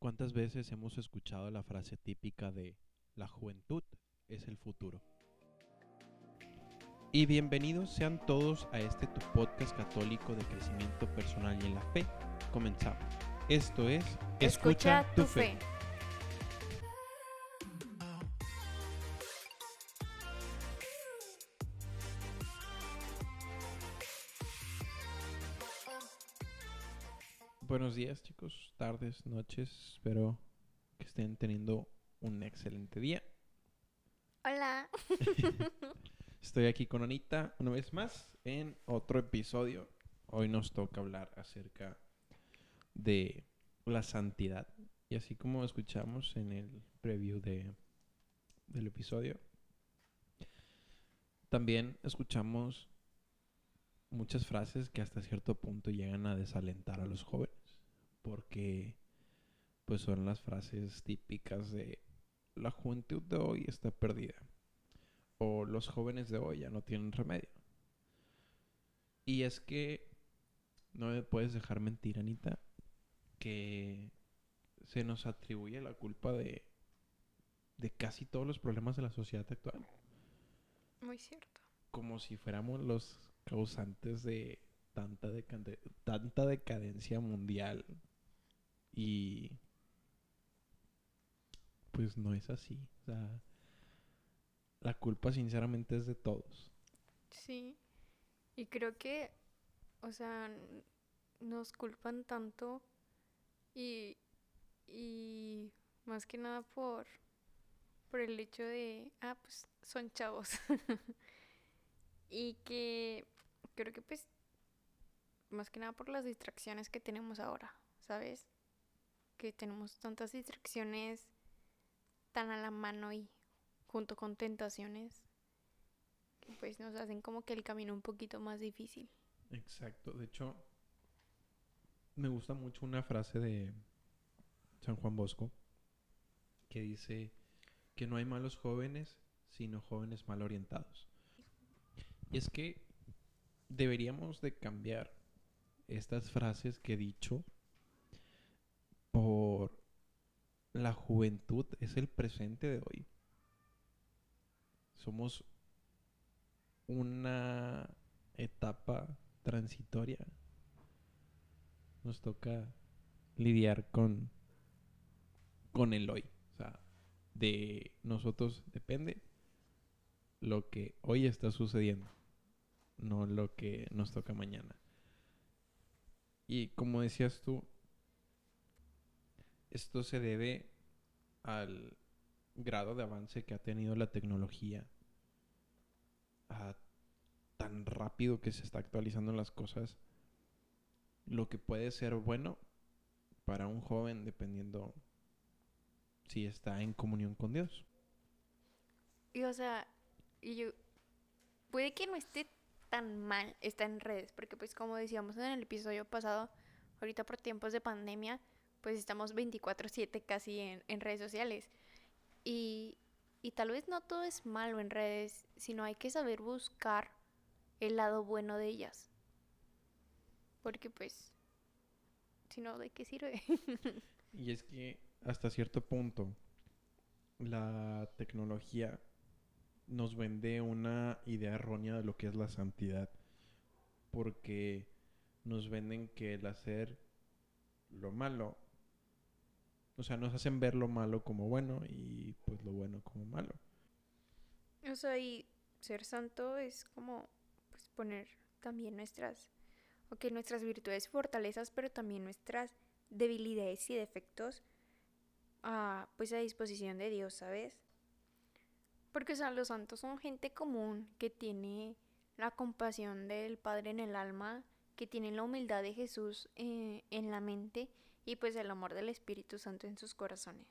¿Cuántas veces hemos escuchado la frase típica de la juventud es el futuro? Y bienvenidos sean todos a este tu podcast católico de crecimiento personal y en la fe. Comenzamos. Esto es Escucha, tu fe. Días chicos, tardes, noches. Espero que estén teniendo un excelente día. Hola. Estoy aquí con Anita una vez más en otro episodio. Hoy nos toca hablar acerca de la santidad. Y así como escuchamos en el preview de, del episodio, también escuchamos muchas frases que hasta cierto punto llegan a desalentar a los jóvenes porque pues son las frases típicas de la juventud de hoy está perdida o los jóvenes de hoy ya no tienen remedio. Y es que no me puedes dejar mentir, Anita, que se nos atribuye la culpa de, de casi todos los problemas de la sociedad actual. Muy cierto. Como si fuéramos los causantes de tanta, tanta decadencia mundial y pues no es así. O sea, la culpa sinceramente es de todos. Sí. Y creo que, o sea, nos culpan tanto y, y más que nada por, por el hecho de, ah, pues son chavos. y que creo que pues, más que nada por las distracciones que tenemos ahora, ¿sabes? Que tenemos tantas distracciones tan a la mano y junto con tentaciones pues nos hacen como que el camino un poquito más difícil. Exacto, de hecho me gusta mucho una frase de San Juan Bosco que dice que no hay malos jóvenes, sino jóvenes mal orientados. Y es que deberíamos de cambiar estas frases que he dicho por la juventud es el presente de hoy. Somos una etapa transitoria. Nos toca lidiar con, con el hoy. O sea, de nosotros depende lo que hoy está sucediendo, no lo que nos toca mañana. Y como decías tú, esto se debe al grado de avance que ha tenido la tecnología, a tan rápido que se está actualizando las cosas, lo que puede ser bueno para un joven dependiendo si está en comunión con Dios. Y o sea, yo, puede que no esté tan mal estar en redes, porque pues como decíamos en el episodio pasado, ahorita por tiempos de pandemia, pues estamos 24/7 casi en, redes sociales. Y, y tal vez no todo es malo en redes, sino hay que saber buscar el lado bueno de ellas. Porque pues, si no, ¿de qué sirve? y es que hasta cierto punto la tecnología nos vende una idea errónea de lo que es la santidad. Porque nos venden que el hacer lo malo o sea, nos hacen ver lo malo como bueno y pues lo bueno como malo. O sea, y ser santo es como pues poner también nuestras, ok, nuestras virtudes fortalezas, pero también nuestras debilidades y defectos a, pues a disposición de Dios, ¿sabes? Porque, o sea, los santos son gente común que tiene la compasión del Padre en el alma, que tiene la humildad de Jesús eh, en la mente y pues el amor del Espíritu Santo en sus corazones.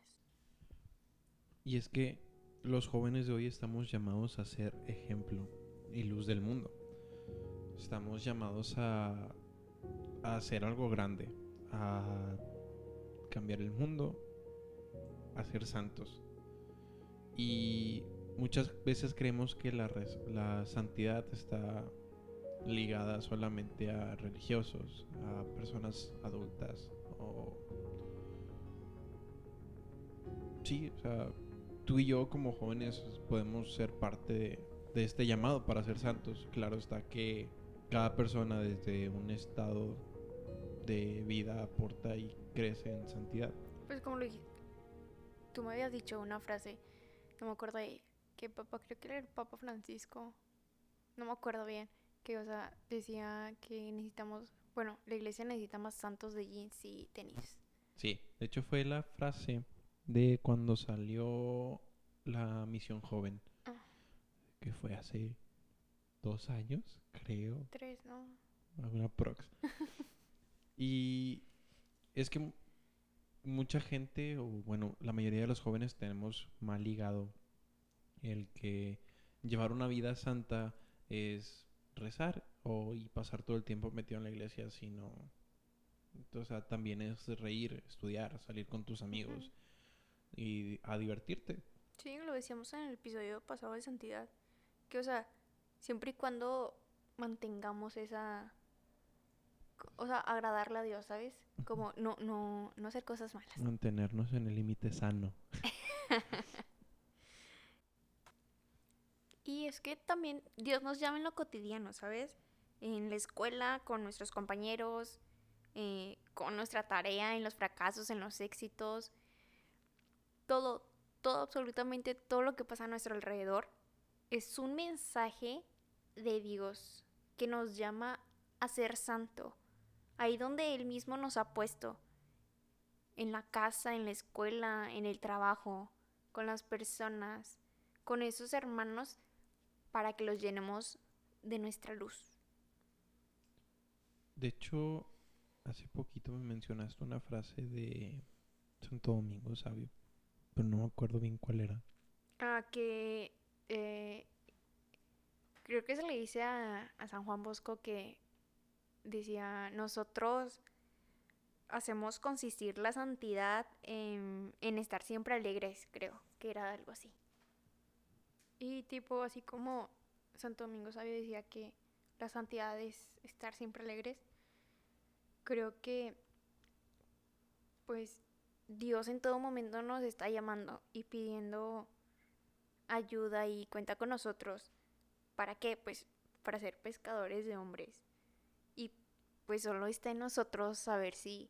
Y es que los jóvenes de hoy estamos llamados a ser ejemplo y luz del mundo. Estamos llamados a, a hacer algo grande, a cambiar el mundo, a ser santos. Y muchas veces creemos que la, la santidad está ligada solamente a religiosos, a personas adultas, sí, o sea, tú y yo como jóvenes podemos ser parte de, de este llamado para ser santos. Claro está que cada persona desde un estado de vida aporta y crece en santidad. Pues como lo dijiste, tú me habías dicho una frase, no me acuerdo de qué papá, creo que era el Papa Francisco, no me acuerdo bien, que o sea, decía que necesitamos, bueno, la iglesia necesita más santos de jeans y tenis. Sí, de hecho fue la frase de cuando salió la misión joven, Ah. que fue hace dos años, creo. Tres, ¿no? Alguna prox. y es que mu- mucha gente, o bueno, la mayoría de los jóvenes tenemos mal ligado el que llevar una vida santa es rezar o y pasar todo el tiempo metido en la iglesia, sino o sea, también es reír, estudiar, salir con tus amigos y a divertirte. Sí, lo decíamos en el episodio pasado de santidad, que o sea, siempre y cuando mantengamos esa, o sea, agradarle a Dios, ¿sabes? Como no, no, no hacer cosas malas. Mantenernos en el límite sano. Y es que también Dios nos llama en lo cotidiano, ¿sabes? En la escuela, con nuestros compañeros, eh, con nuestra tarea, en los fracasos, en los éxitos. Todo, todo, absolutamente todo lo que pasa a nuestro alrededor es un mensaje de Dios que nos llama a ser santo. Ahí donde Él mismo nos ha puesto. En la casa, en la escuela, en el trabajo, con las personas, con esos hermanos para que los llenemos de nuestra luz. De hecho, hace poquito me mencionaste una frase de Santo Domingo Sabio, pero no me acuerdo bien cuál era. Ah, que eh, creo que se le dice a, a San Juan Bosco que decía, nosotros hacemos consistir la santidad en, en estar siempre alegres, creo, que era algo así. Y tipo, así como Santo Domingo Sabio decía que la santidad es estar siempre alegres, creo que pues Dios en todo momento nos está llamando y pidiendo ayuda y cuenta con nosotros. ¿Para qué? Pues para ser pescadores de hombres. Y pues solo está en nosotros saber si,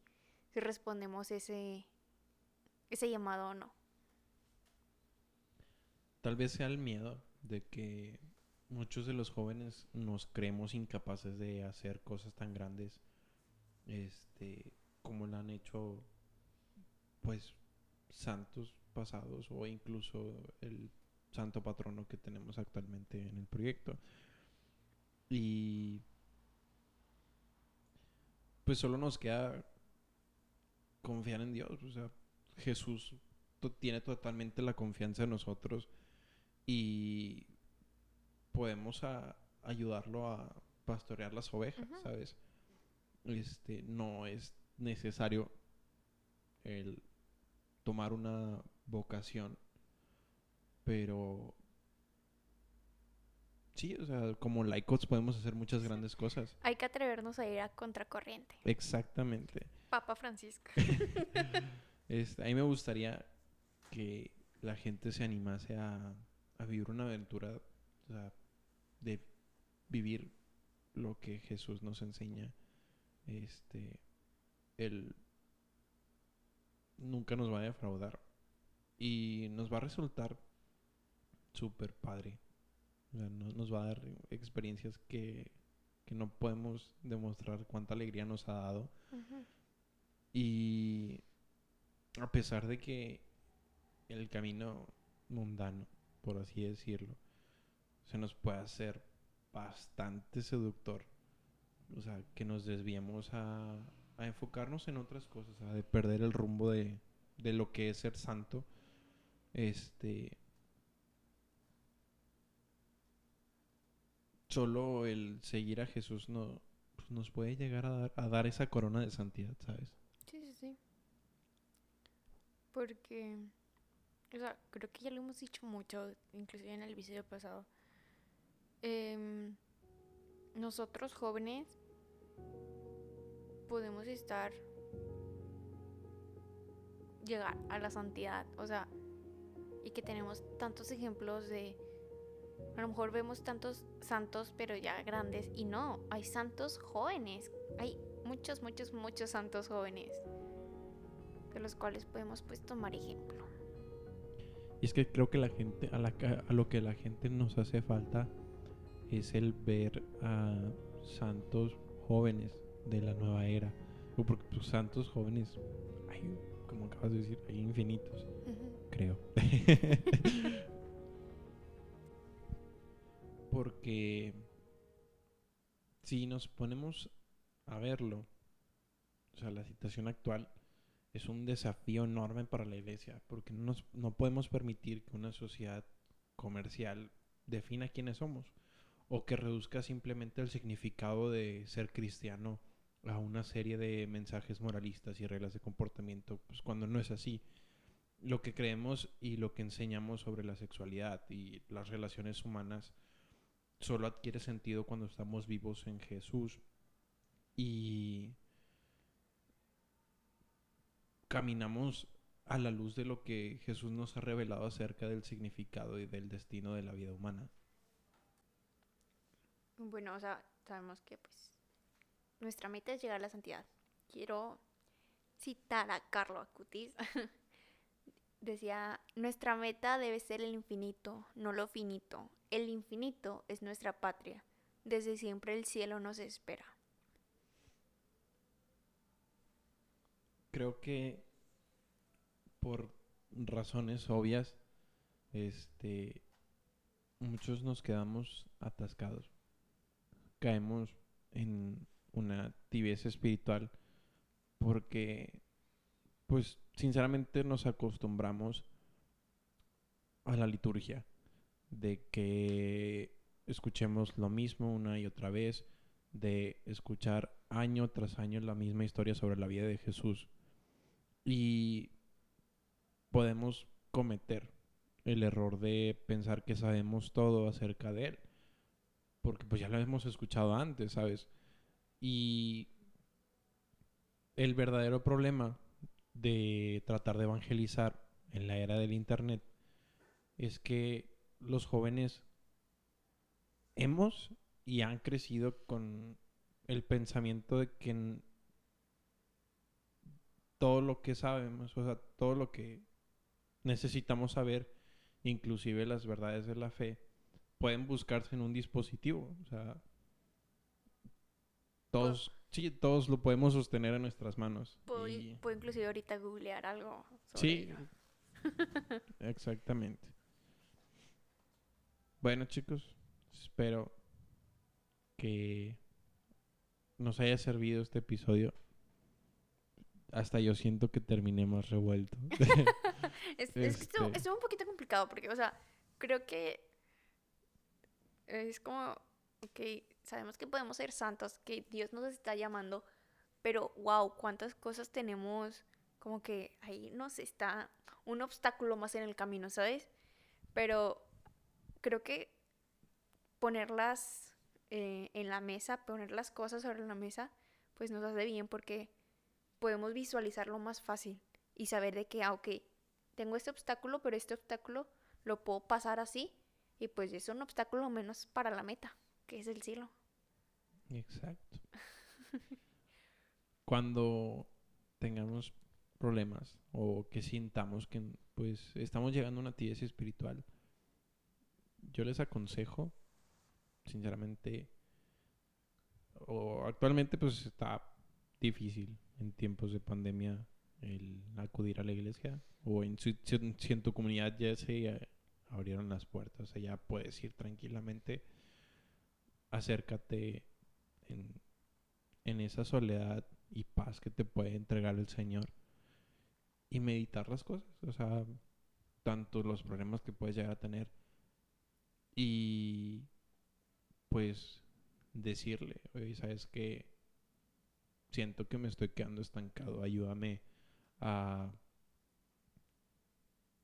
respondemos ese, ese llamado o no. Tal vez sea el miedo de que muchos de los jóvenes nos creemos incapaces de hacer cosas tan grandes este como lo han hecho pues santos pasados o incluso el santo patrono que tenemos actualmente en el proyecto. Y pues solo nos queda confiar en Dios o sea Jesús tiene totalmente la confianza en nosotros y podemos a- ayudarlo a pastorear las ovejas. ¿sabes? Este, no es necesario el tomar una vocación, pero sí, o sea, como laicos podemos hacer muchas grandes cosas. Hay que atrevernos a ir a contracorriente. Exactamente. Papa Francisco. Este, a mí me gustaría que la gente se animase a, a vivir una aventura, o sea, de vivir lo que Jesús nos enseña. Este, Él nunca nos va a defraudar y nos va a resultar súper padre. O sea, no- nos va a dar experiencias que, que no podemos demostrar cuánta alegría nos ha dado. Y a pesar de que el camino mundano, por así decirlo, se nos puede hacer bastante seductor. O sea, que nos desviemos a, a enfocarnos en otras cosas, a de perder el rumbo de, de lo que es ser santo. Este. Solo el seguir a Jesús no, pues, nos puede llegar a dar, a dar esa corona de santidad, ¿sabes? Sí, sí, sí. Porque, o sea, creo que ya lo hemos dicho mucho, inclusive en el episodio pasado. Em, nosotros jóvenes podemos estar, llegar a la santidad. O sea, y que tenemos tantos ejemplos de a lo mejor vemos tantos santos pero ya grandes y no, hay santos jóvenes, hay muchos, muchos, muchos santos jóvenes de los cuales podemos pues tomar ejemplo. Y es que creo que la gente, a, la, a lo que la gente nos hace falta es el ver a santos jóvenes de la nueva era. Porque pues, santos jóvenes, hay, como acabas de decir, hay infinitos, creo. porque si nos ponemos a verlo, o sea, la situación actual es un desafío enorme para la iglesia, porque no, nos, no podemos permitir que una sociedad comercial defina quiénes somos, o que reduzca simplemente el significado de ser cristiano a una serie de mensajes moralistas y reglas de comportamiento, pues cuando no es así. Lo que creemos y lo que enseñamos sobre la sexualidad y las relaciones humanas solo adquiere sentido cuando estamos vivos en Jesús y caminamos a la luz de lo que Jesús nos ha revelado acerca del significado y del destino de la vida humana. Bueno, o sea, sabemos que pues nuestra meta es llegar a la santidad. Quiero citar a Carlo Acutis. Decía, nuestra meta debe ser el infinito, no lo finito. El infinito es nuestra patria. Desde siempre el cielo nos espera. creo que por razones obvias, este, muchos nos quedamos atascados. Caemos en una tibieza espiritual porque, pues, sinceramente nos acostumbramos a la liturgia, de que escuchemos lo mismo una y otra vez, de escuchar año tras año la misma historia sobre la vida de Jesús y podemos cometer el error de pensar que sabemos todo acerca de él. Porque pues ya lo hemos escuchado antes, ¿sabes? Y el verdadero problema de tratar de evangelizar en la era del Internet es que los jóvenes hemos y han crecido con el pensamiento de que todo lo que sabemos, o sea, todo lo que necesitamos saber, inclusive las verdades de la fe, pueden buscarse en un dispositivo. O sea, todos, sí, todos lo podemos sostener en nuestras manos. Puedo, inclusive ahorita googlear algo. sí, exactamente. Bueno, chicos, espero que nos haya servido este episodio hasta yo siento que terminé más revuelto. es, que estuvo, este un poquito complicado porque, o sea, creo que es como, ok, sabemos que podemos ser santos, que Dios nos está llamando, pero wow, cuántas cosas tenemos como que ahí nos está un obstáculo más en el camino, ¿sabes? Pero creo que ponerlas eh, en la mesa, poner las cosas sobre la mesa, pues nos hace bien porque podemos visualizarlo más fácil y saber de que, ah, ok, tengo este obstáculo, pero este obstáculo lo puedo pasar así y pues es un obstáculo menos para la meta, que es el cielo. Exacto. Cuando tengamos problemas o que sintamos que pues estamos llegando a una tibieza espiritual, yo les aconsejo, sinceramente, o actualmente pues está difícil en tiempos de pandemia el acudir a la iglesia o en, si, en tu comunidad ya se eh, abrieron las puertas, o sea, ya puedes ir tranquilamente, acércate en, en esa soledad y paz que te puede entregar el Señor. Y meditar las cosas, o sea, tanto los problemas que puedes llegar a tener. Y pues decirle, oye, sabes que siento que me estoy quedando estancado, ayúdame a,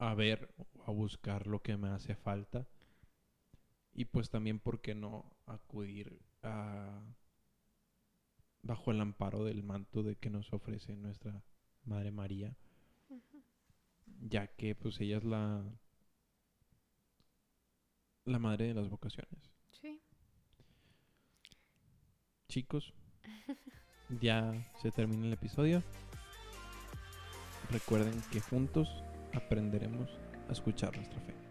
a ver, a buscar lo que me hace falta. Y pues también, ¿por qué no acudir a, bajo el amparo del manto de que nos ofrece nuestra Madre María? Ya que pues ella es la la madre de las vocaciones. Sí. Chicos, ya se termina el episodio. Recuerden que juntos aprenderemos a escuchar nuestra fe.